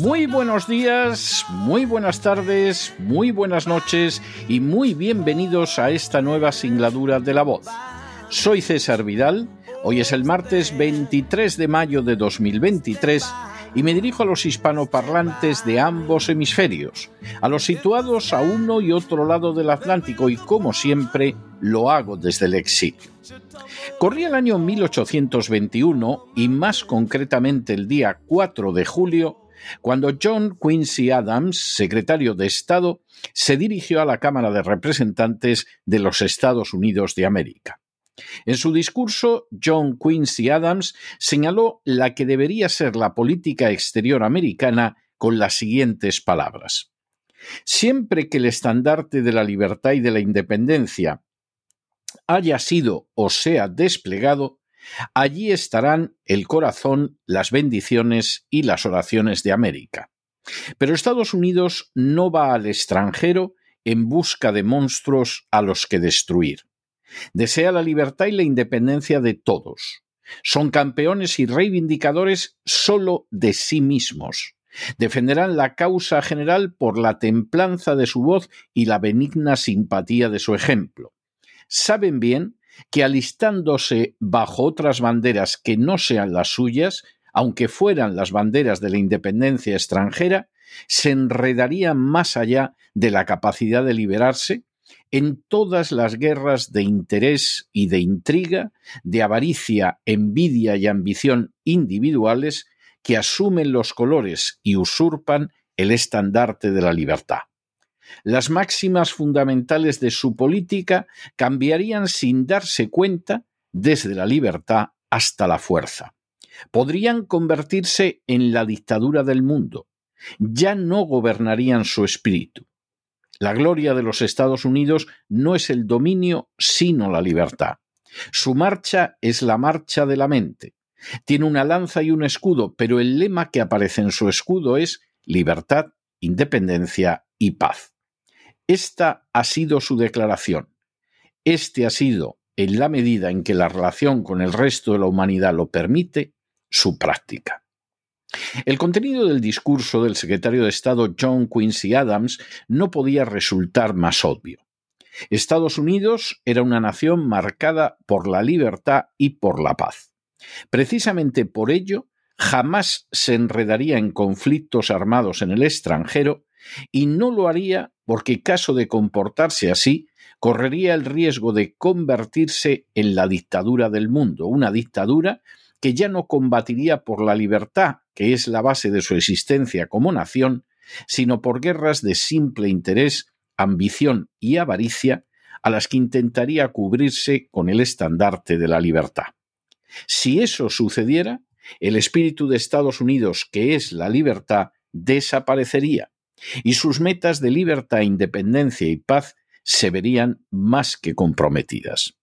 Muy buenos días, muy buenas tardes, muy buenas noches y muy bienvenidos a esta nueva singladura de la voz. Soy César Vidal, hoy es el martes 23 de mayo de 2023 y me dirijo a los hispanoparlantes de ambos hemisferios, a los situados a uno y otro lado del Atlántico y como siempre lo hago desde el exilio. Corría el año 1821 y más concretamente el día 4 de julio cuando John Quincy Adams, secretario de Estado, se dirigió a la Cámara de Representantes de los Estados Unidos de América. En su discurso, John Quincy Adams señaló la que debería ser la política exterior americana con las siguientes palabras. Siempre que el estandarte de la libertad y de la independencia haya sido o sea desplegado, allí estarán el corazón, las bendiciones y las oraciones de América. Pero Estados Unidos no va al extranjero en busca de monstruos a los que destruir. Desea la libertad y la independencia de todos. Son campeones y reivindicadores solo de sí mismos. Defenderán la causa general por la templanza de su voz y la benigna simpatía de su ejemplo. Saben bien que alistándose bajo otras banderas que no sean las suyas, aunque fueran las banderas de la independencia extranjera, se enredarían más allá de la capacidad de liberarse en todas las guerras de interés y de intriga, de avaricia, envidia y ambición individuales que asumen los colores y usurpan el estandarte de la libertad. Las máximas fundamentales de su política cambiarían sin darse cuenta desde la libertad hasta la fuerza. Podrían convertirse en la dictadura del mundo. Ya no gobernarían su espíritu. La gloria de los Estados Unidos no es el dominio, sino la libertad. Su marcha es la marcha de la mente. Tiene una lanza y un escudo, pero el lema que aparece en su escudo es libertad, independencia y paz. Esta ha sido su declaración. Este ha sido, en la medida en que la relación con el resto de la humanidad lo permite, su práctica. El contenido del discurso del secretario de Estado John Quincy Adams no podía resultar más obvio. Estados Unidos era una nación marcada por la libertad y por la paz. Precisamente por ello, jamás se enredaría en conflictos armados en el extranjero y no lo haría porque caso de comportarse así, correría el riesgo de convertirse en la dictadura del mundo, una dictadura que ya no combatiría por la libertad, que es la base de su existencia como nación, sino por guerras de simple interés, ambición y avaricia, a las que intentaría cubrirse con el estandarte de la libertad. Si eso sucediera, el espíritu de Estados Unidos, que es la libertad, desaparecería, y sus metas de libertad, independencia y paz se verían más que comprometidas.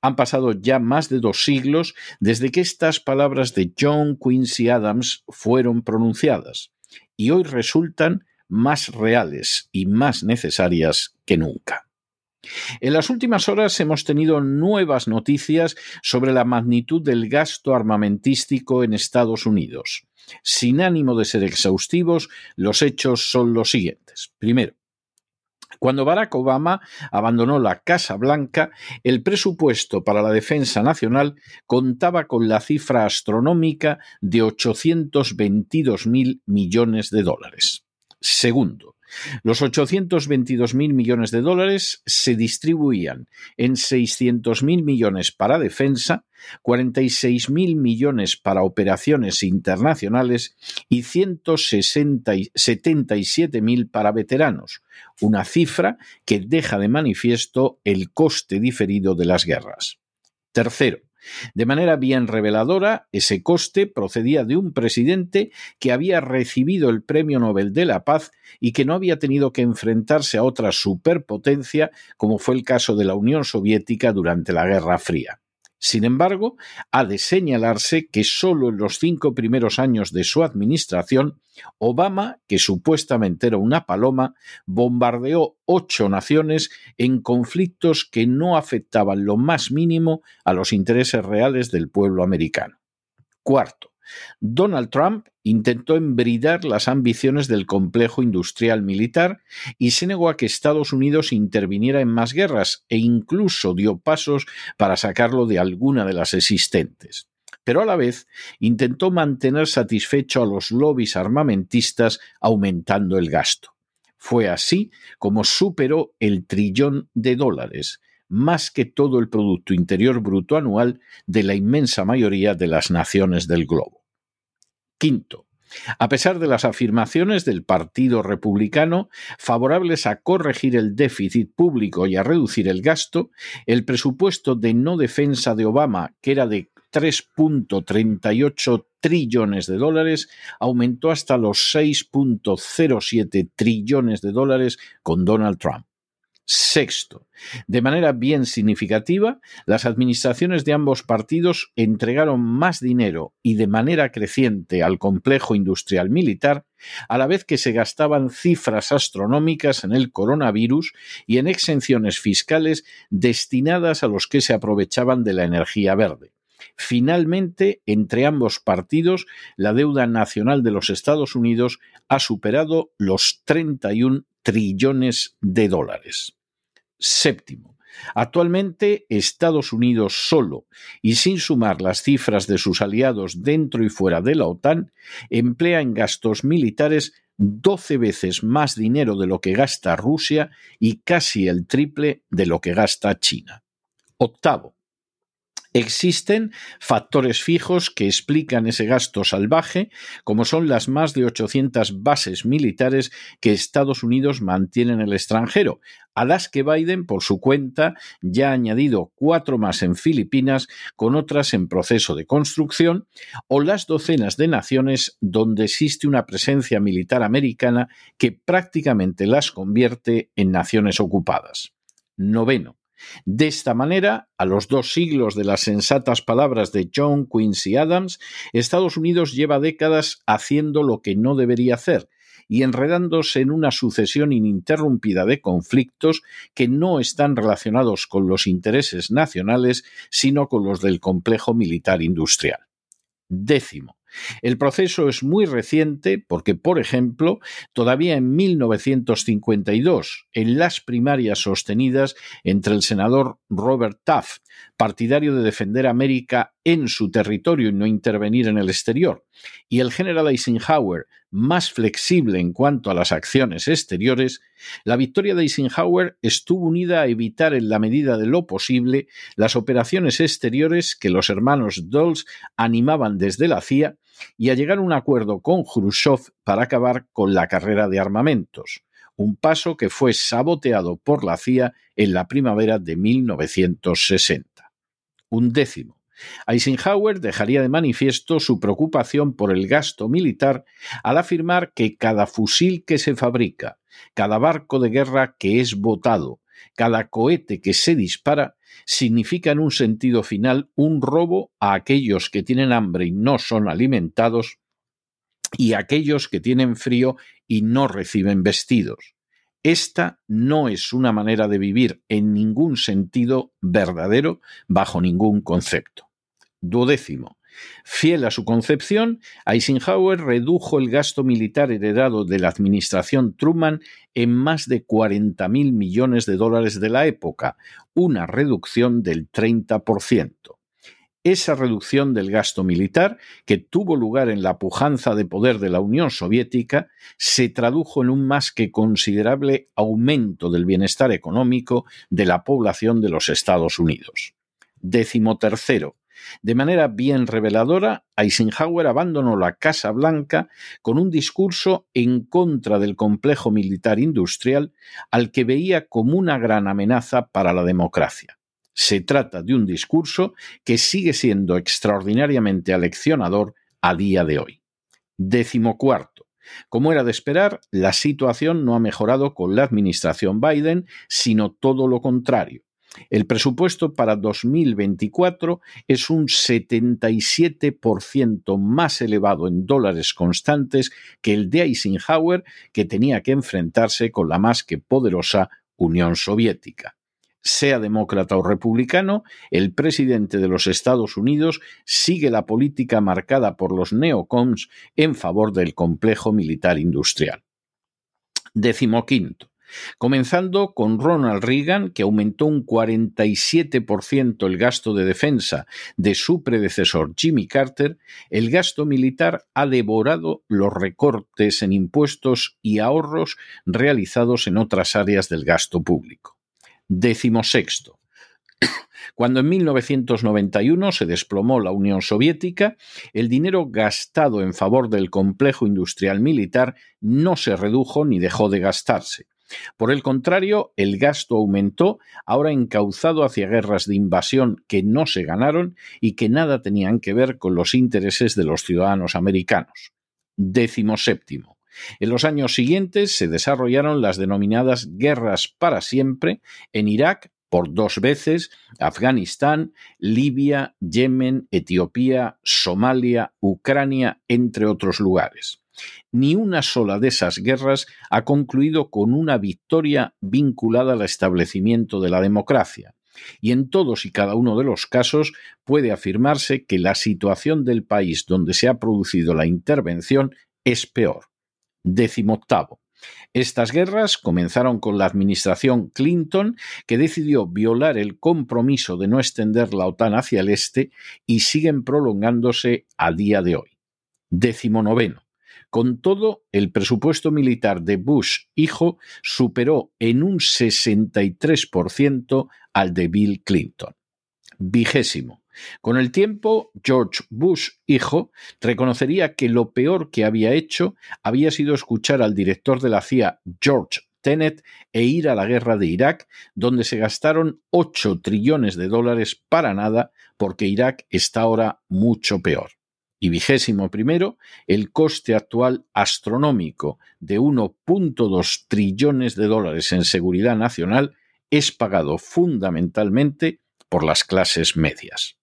Han pasado ya más de dos siglos desde que estas palabras de John Quincy Adams fueron pronunciadas, y hoy resultan más reales y más necesarias que nunca. En las últimas horas hemos tenido nuevas noticias sobre la magnitud del gasto armamentístico en Estados Unidos. Sin ánimo de ser exhaustivos, los hechos son los siguientes. Primero, cuando Barack Obama abandonó la Casa Blanca, el presupuesto para la defensa nacional contaba con la cifra astronómica de 822 mil millones de dólares. Segundo, Los 822.000 millones de dólares se distribuían en 600.000 millones para defensa, 46.000 millones para operaciones internacionales y 177.000 para veteranos, una cifra que deja de manifiesto el coste diferido de las guerras. Tercero, de manera bien reveladora, ese coste procedía de un presidente que había recibido el Premio Nobel de la Paz y que no había tenido que enfrentarse a otra superpotencia como fue el caso de la Unión Soviética durante la Guerra Fría. Sin embargo, ha de señalarse que solo en los cinco primeros años de su administración, Obama, que supuestamente era una paloma, bombardeó ocho naciones en conflictos que no afectaban lo más mínimo a los intereses reales del pueblo americano. Cuarto, Donald Trump intentó embridar las ambiciones del complejo industrial militar y se negó a que Estados Unidos interviniera en más guerras e incluso dio pasos para sacarlo de alguna de las existentes. Pero a la vez intentó mantener satisfecho a los lobbies armamentistas aumentando el gasto. Fue así como superó el trillón de dólares, más que todo el Producto Interior Bruto anual de la inmensa mayoría de las naciones del globo. Quinto, a pesar de las afirmaciones del Partido Republicano favorables a corregir el déficit público y a reducir el gasto, el presupuesto de no defensa de Obama, que era de 3.38 trillones de dólares, aumentó hasta los 6.07 trillones de dólares con Donald Trump. Sexto, de manera bien significativa, las administraciones de ambos partidos entregaron más dinero y de manera creciente al complejo industrial militar, a la vez que se gastaban cifras astronómicas en el coronavirus y en exenciones fiscales destinadas a los que se aprovechaban de la energía verde. Finalmente, entre ambos partidos, la deuda nacional de los Estados Unidos ha superado los 31 trillones de dólares. Séptimo. Actualmente Estados Unidos solo, y sin sumar las cifras de sus aliados dentro y fuera de la OTAN, emplea en gastos militares 12 veces más dinero de lo que gasta Rusia y casi el triple de lo que gasta China. Octavo. Existen factores fijos que explican ese gasto salvaje, como son las más de 800 bases militares que Estados Unidos mantiene en el extranjero, a las que Biden, por su cuenta, ya ha añadido cuatro más en Filipinas, con otras en proceso de construcción, o las docenas de naciones donde existe una presencia militar americana que prácticamente las convierte en naciones ocupadas. Noveno. De esta manera, a los dos siglos de las sensatas palabras de John Quincy Adams, Estados Unidos lleva décadas haciendo lo que no debería hacer, y enredándose en una sucesión ininterrumpida de conflictos que no están relacionados con los intereses nacionales, sino con los del complejo militar industrial. Décimo. El proceso es muy reciente porque, por ejemplo, todavía en 1952, en las primarias sostenidas entre el senador Robert Taft, partidario de defender América en su territorio y no intervenir en el exterior, y el general Eisenhower, más flexible en cuanto a las acciones exteriores, la victoria de Eisenhower estuvo unida a evitar en la medida de lo posible las operaciones exteriores que los hermanos Dulles animaban desde la CIA y a llegar a un acuerdo con Khrushchev para acabar con la carrera de armamentos, un paso que fue saboteado por la CIA en la primavera de 1960. Un décimo. Eisenhower dejaría de manifiesto su preocupación por el gasto militar al afirmar que cada fusil que se fabrica, cada barco de guerra que es botado, cada cohete que se dispara significa en un sentido final un robo a aquellos que tienen hambre y no son alimentados y a aquellos que tienen frío y no reciben vestidos. Esta no es una manera de vivir en ningún sentido verdadero bajo ningún concepto. Duodécimo. Fiel a su concepción, Eisenhower redujo el gasto militar heredado de la administración Truman en más de 40.000 millones de dólares de la época, una reducción del 30%. esa reducción del gasto militar que tuvo lugar en la pujanza de poder de la Unión Soviética se tradujo en un más que considerable aumento del bienestar económico de la población de los Estados Unidos. Décimo tercero, de manera bien reveladora, Eisenhower abandonó la Casa Blanca con un discurso en contra del complejo militar industrial al que veía como una gran amenaza para la democracia. Se trata de un discurso que sigue siendo extraordinariamente aleccionador a día de hoy. Décimo cuarto. Como era de esperar, la situación no ha mejorado con la administración Biden, sino todo lo contrario. El presupuesto para 2024 es un 77% más elevado en dólares constantes que el de Eisenhower, que tenía que enfrentarse con la más que poderosa Unión Soviética. Sea demócrata o republicano, el presidente de los Estados Unidos sigue la política marcada por los neocons en favor del complejo militar industrial. Décimo quinto comenzando con Ronald Reagan, que aumentó un 47% el gasto de defensa de su predecesor Jimmy Carter, el gasto militar ha devorado los recortes en impuestos y ahorros realizados en otras áreas del gasto público. Décimo sexto. Cuando en 1991 se desplomó la Unión Soviética, el dinero gastado en favor del complejo industrial militar no se redujo ni dejó de gastarse. Por el contrario, el gasto aumentó, ahora encauzado hacia guerras de invasión que no se ganaron y que nada tenían que ver con los intereses de los ciudadanos americanos. Décimo séptimo. En los años siguientes se desarrollaron las denominadas guerras para siempre en Irak por dos veces, Afganistán, Libia, Yemen, Etiopía, Somalia, Ucrania, entre otros lugares. Ni una sola de esas guerras ha concluido con una victoria vinculada al establecimiento de la democracia. Y en todos y cada uno de los casos puede afirmarse que la situación del país donde se ha producido la intervención es peor. Décimo octavo. Estas guerras comenzaron con la administración Clinton, que decidió violar el compromiso de no extender la OTAN hacia el este y siguen prolongándose a día de hoy. Décimo noveno. Con todo, el presupuesto militar de Bush hijo superó en un 63% al de Bill Clinton. Vigésimo. Con el tiempo, George Bush hijo reconocería que lo peor que había hecho había sido escuchar al director de la CIA, George Tenet, e ir a la guerra de Irak, donde se gastaron 8 trillones de dólares para nada, porque Irak está ahora mucho peor y vigésimo primero, el coste actual astronómico de 1.2 trillones de dólares en seguridad nacional es pagado fundamentalmente por las clases medias.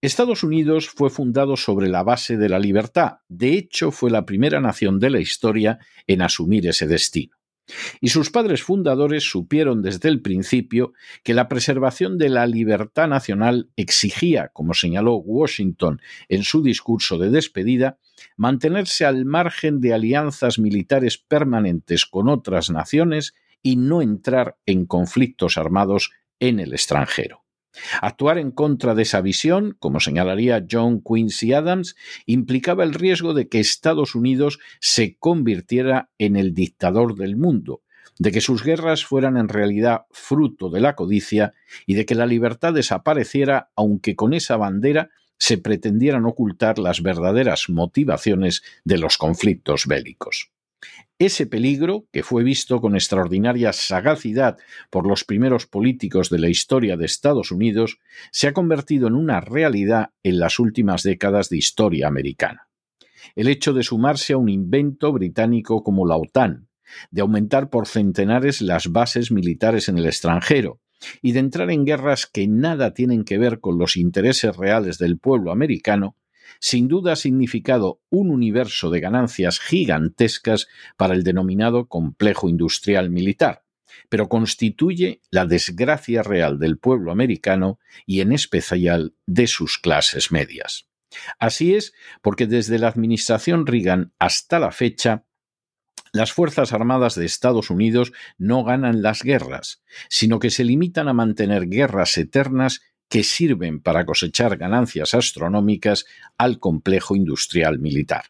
Estados Unidos fue fundado sobre la base de la libertad, de hecho fue la primera nación de la historia en asumir ese destino. Y sus padres fundadores supieron desde el principio que la preservación de la libertad nacional exigía, como señaló Washington en su discurso de despedida, mantenerse al margen de alianzas militares permanentes con otras naciones y no entrar en conflictos armados en el extranjero. Actuar en contra de esa visión, como señalaría John Quincy Adams, implicaba el riesgo de que Estados Unidos se convirtiera en el dictador del mundo, de que sus guerras fueran en realidad fruto de la codicia y de que la libertad desapareciera aunque con esa bandera se pretendieran ocultar las verdaderas motivaciones de los conflictos bélicos. Ese peligro, que fue visto con extraordinaria sagacidad por los primeros políticos de la historia de Estados Unidos, se ha convertido en una realidad en las últimas décadas de historia americana. El hecho de sumarse a un invento británico como la OTAN, de aumentar por centenares las bases militares en el extranjero, y de entrar en guerras que nada tienen que ver con los intereses reales del pueblo americano, sin duda ha significado un universo de ganancias gigantescas para el denominado complejo industrial militar, pero constituye la desgracia real del pueblo americano y en especial de sus clases medias. Así es porque desde la administración Reagan hasta la fecha, las Fuerzas Armadas de Estados Unidos no ganan las guerras, sino que se limitan a mantener guerras eternas que sirven para cosechar ganancias astronómicas al complejo industrial militar.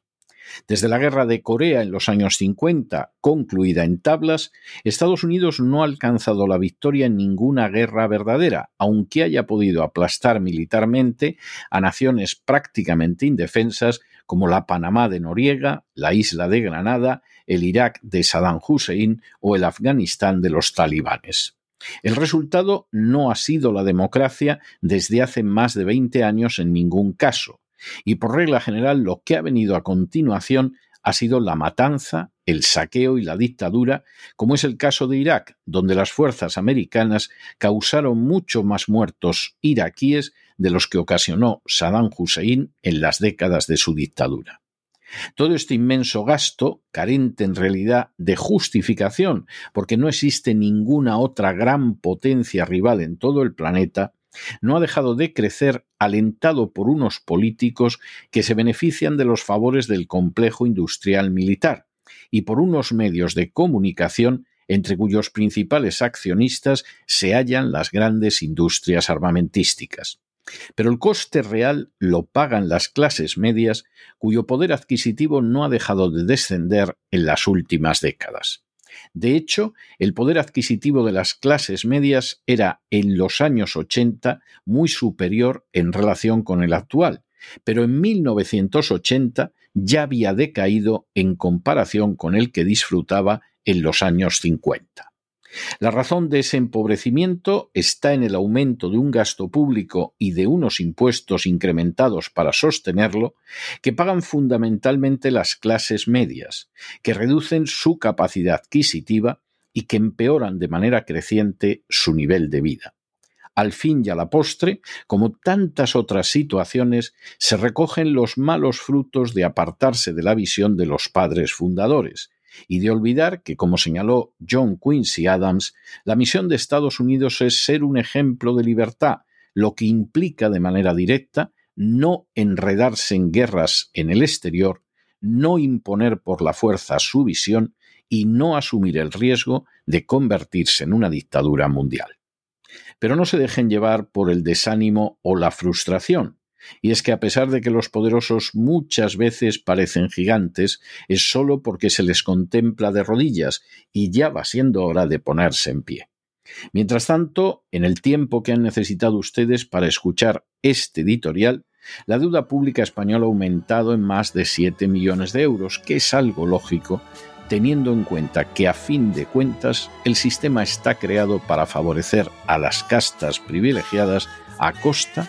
Desde la guerra de Corea en los años 50, concluida en tablas, Estados Unidos no ha alcanzado la victoria en ninguna guerra verdadera, aunque haya podido aplastar militarmente a naciones prácticamente indefensas como la Panamá de Noriega, la isla de Granada, el Irak de Saddam Hussein o el Afganistán de los talibanes. El resultado no ha sido la democracia desde hace más de 20 años en ningún caso, y por regla general lo que ha venido a continuación ha sido la matanza, el saqueo y la dictadura, como es el caso de Irak, donde las fuerzas americanas causaron mucho más muertos iraquíes de los que ocasionó Saddam Hussein en las décadas de su dictadura. Todo este inmenso gasto, carente en realidad de justificación, porque no existe ninguna otra gran potencia rival en todo el planeta, no ha dejado de crecer alentado por unos políticos que se benefician de los favores del complejo industrial militar y por unos medios de comunicación entre cuyos principales accionistas se hallan las grandes industrias armamentísticas. Pero el coste real lo pagan las clases medias cuyo poder adquisitivo no ha dejado de descender en las últimas décadas. De hecho, el poder adquisitivo de las clases medias era en los años 80 muy superior en relación con el actual, pero en 1980 ya había decaído en comparación con el que disfrutaba en los años 50. La razón de ese empobrecimiento está en el aumento de un gasto público y de unos impuestos incrementados para sostenerlo, que pagan fundamentalmente las clases medias, que reducen su capacidad adquisitiva y que empeoran de manera creciente su nivel de vida. Al fin y a la postre, como tantas otras situaciones, se recogen los malos frutos de apartarse de la visión de los padres fundadores, y de olvidar que, como señaló John Quincy Adams, la misión de Estados Unidos es ser un ejemplo de libertad, lo que implica de manera directa no enredarse en guerras en el exterior, no imponer por la fuerza su visión y no asumir el riesgo de convertirse en una dictadura mundial. Pero no se dejen llevar por el desánimo o la frustración. Y es que a pesar de que los poderosos muchas veces parecen gigantes, es sólo porque se les contempla de rodillas y ya va siendo hora de ponerse en pie. Mientras tanto, en el tiempo que han necesitado ustedes para escuchar este editorial, la deuda pública española ha aumentado en más de 7 millones de euros, que es algo lógico, teniendo en cuenta que a fin de cuentas el sistema está creado para favorecer a las castas privilegiadas a costa